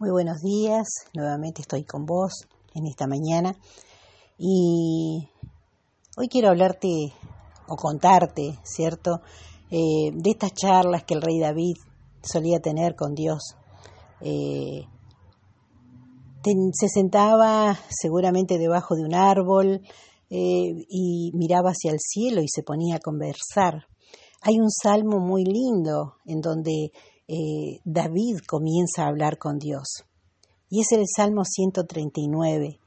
Muy buenos días, nuevamente estoy con vos en esta mañana y hoy quiero hablarte o contarte, ¿cierto?, eh, de estas charlas que el rey David solía tener con Dios. Eh, se sentaba seguramente debajo de un árbol eh, y miraba hacia el cielo y se ponía a conversar. Hay un salmo muy lindo en donde eh, David comienza a hablar con Dios. Y es el Salmo 139.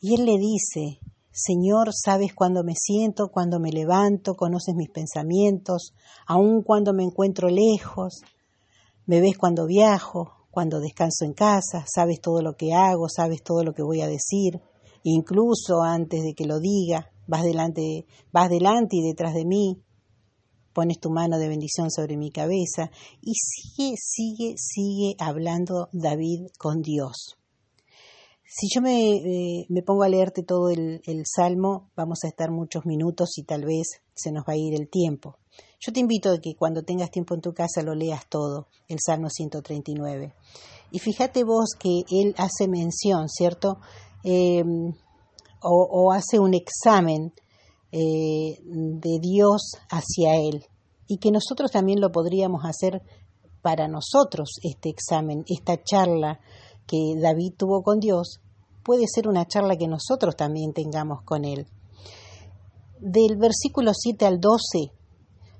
Y él le dice, Señor, sabes cuando me siento, cuando me levanto, conoces mis pensamientos, aun cuando me encuentro lejos, me ves cuando viajo, cuando descanso en casa, sabes todo lo que hago, sabes todo lo que voy a decir, incluso antes de que lo diga, vas delante, vas delante y detrás de mí, pones tu mano de bendición sobre mi cabeza y sigue, sigue, sigue hablando David con Dios. Si yo me, eh, me pongo a leerte todo el, el, salmo, vamos a estar muchos minutos y tal vez se nos va a ir el tiempo. Yo te invito a que cuando tengas tiempo en tu casa lo leas todo, el Salmo 139. Y fíjate vos que él hace mención, ¿cierto? Eh, o, o hace un examen eh, de Dios hacia Él y que nosotros también lo podríamos hacer para nosotros este examen, esta charla que David tuvo con Dios, puede ser una charla que nosotros también tengamos con Él. Del versículo 7 al 12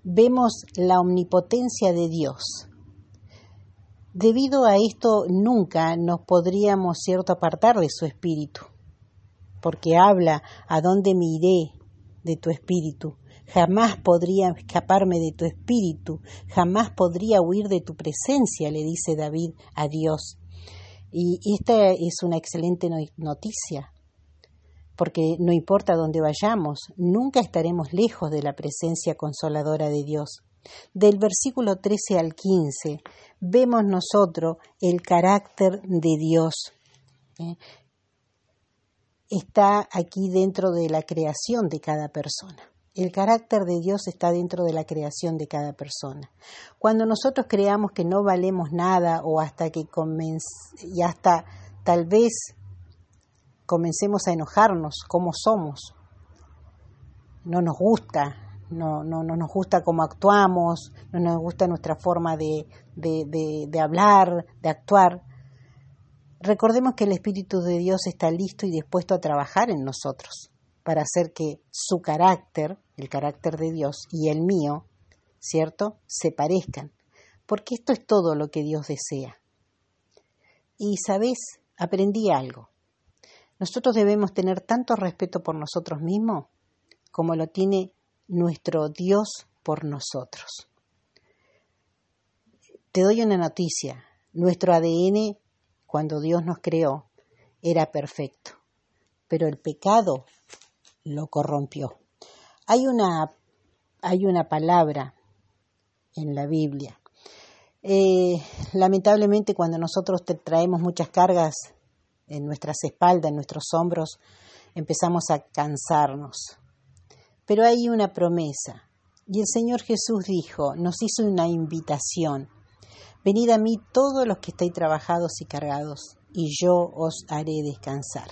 vemos la omnipotencia de Dios. Debido a esto nunca nos podríamos cierto apartar de su espíritu, porque habla a dónde me iré de tu espíritu. Jamás podría escaparme de tu espíritu, jamás podría huir de tu presencia, le dice David a Dios. Y esta es una excelente noticia, porque no importa dónde vayamos, nunca estaremos lejos de la presencia consoladora de Dios. Del versículo 13 al 15 vemos nosotros el carácter de Dios. ¿eh? Está aquí dentro de la creación de cada persona. El carácter de Dios está dentro de la creación de cada persona. Cuando nosotros creamos que no valemos nada o hasta que y hasta tal vez comencemos a enojarnos como somos, no nos gusta, no, no, no nos gusta cómo actuamos, no nos gusta nuestra forma de, de, de, de hablar, de actuar, Recordemos que el Espíritu de Dios está listo y dispuesto a trabajar en nosotros para hacer que su carácter, el carácter de Dios y el mío, ¿cierto?, se parezcan. Porque esto es todo lo que Dios desea. Y, ¿sabes? Aprendí algo. Nosotros debemos tener tanto respeto por nosotros mismos como lo tiene nuestro Dios por nosotros. Te doy una noticia. Nuestro ADN cuando Dios nos creó, era perfecto, pero el pecado lo corrompió. Hay una, hay una palabra en la Biblia. Eh, lamentablemente cuando nosotros traemos muchas cargas en nuestras espaldas, en nuestros hombros, empezamos a cansarnos. Pero hay una promesa. Y el Señor Jesús dijo, nos hizo una invitación. Venid a mí todos los que estáis trabajados y cargados, y yo os haré descansar.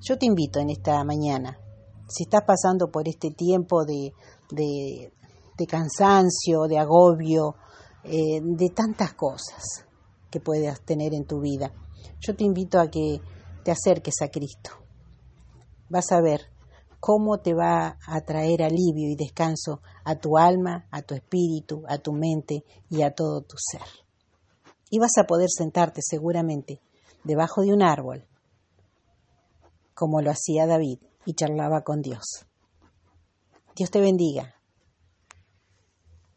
Yo te invito en esta mañana, si estás pasando por este tiempo de, de, cansancio, de agobio, eh, de tantas cosas que puedas tener en tu vida, yo te invito a que te acerques a Cristo. Vas a ver cómo te va a traer alivio y descanso a tu alma, a tu espíritu, a tu mente y a todo tu ser. Y vas a poder sentarte seguramente debajo de un árbol, como lo hacía David, y charlaba con Dios. Dios te bendiga.